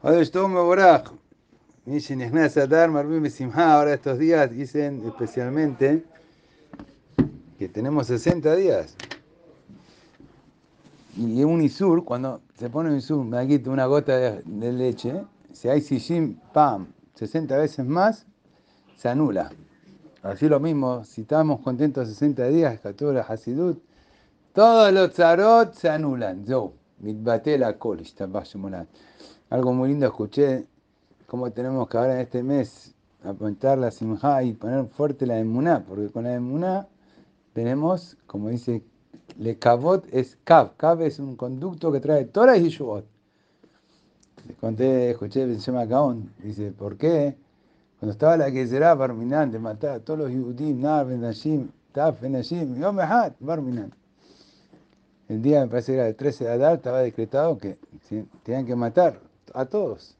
Ahora estos días dicen especialmente que tenemos 60 días. Y un isur, cuando se pone un isur, me quito una gota de, leche, si hay sishim, pam, 60 veces más, se anula. Así lo mismo, si estamos contentos 60 días, la Hasidut, todos los tzarot se anulan. Yo, mitbate la kol, algo muy lindo escuché, cómo tenemos que ahora en este mes apuntar la simja y poner fuerte la emuná, porque con la emuná tenemos, como dice, le kavot es kav, kav es un conducto que trae Torah y Yeshua. Le conté, escuché, llama Gaon, dice, ¿por qué? Cuando estaba la que será Barminan, de matar a todos los Yudim, Nar, Benashim, Taf, Benashim, Yom Ehad, Barminan. El día, me parece que era el 13 de Adar, estaba decretado que tenían que matar a todos.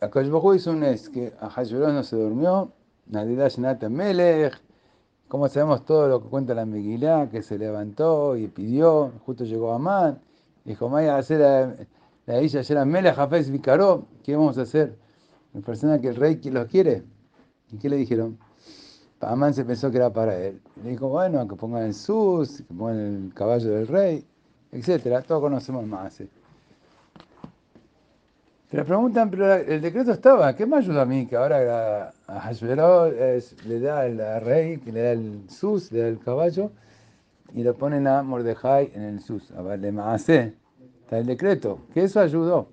Akashbahu hizo un es que a Hashverosh no se durmió, Nadida Shenata Melech, como sabemos todo lo que cuenta la Megilá, que se levantó y pidió, justo llegó Amán, dijo, vaya a hacer la, la isla era Melech Hafez Vicaró, ¿qué vamos a hacer? La persona que el rey los quiere. ¿Y qué le dijeron? Amán se pensó que era para él. Le dijo, bueno, que pongan el sus, que pongan el caballo del rey, etcétera. Todos conocemos más. ¿eh? Te preguntan, pero el decreto estaba, ¿qué me ayuda a mí? Que ahora a Hashveró le da al rey, que le da el sus, le da el caballo, y lo ponen a Mordejai en el sus, a Maase. Está el decreto, que eso ayudó.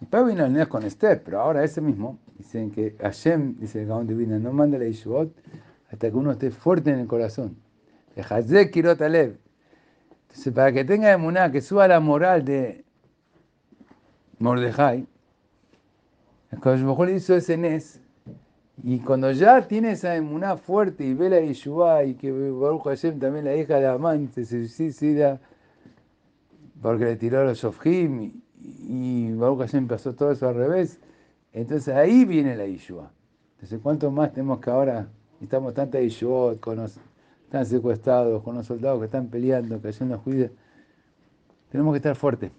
Después vino el con Esther, pero ahora ese mismo, dicen que Hashem, dice el Gaón Divina, no manda la Yeshua hasta que uno esté fuerte en el corazón. Entonces, para que tenga emuná, que suba la moral de Mordejai, Kosh le hizo ese Nes, y cuando ya tiene esa emuná fuerte y ve la Yeshua y que Baruch Hashem también la hija de Amán se suicida porque le tiró a los Shofim y, Baruch Hashem pasó todo eso al revés, entonces ahí viene la Yeshua. Entonces, ¿cuánto más tenemos que ahora estamos tanta Yeshua con los están secuestrados, con los soldados que están peleando, que Hashem nos cuida? Tenemos que estar fuertes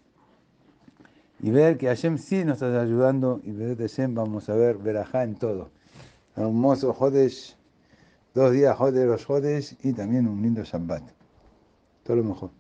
y ver que Hashem sí nos está ayudando y ver Hashem vamos a ver verajá en todo. Hermoso Jodesh, dos días Jodesh, los Jodesh y también un lindo Shabbat. Todo lo mejor.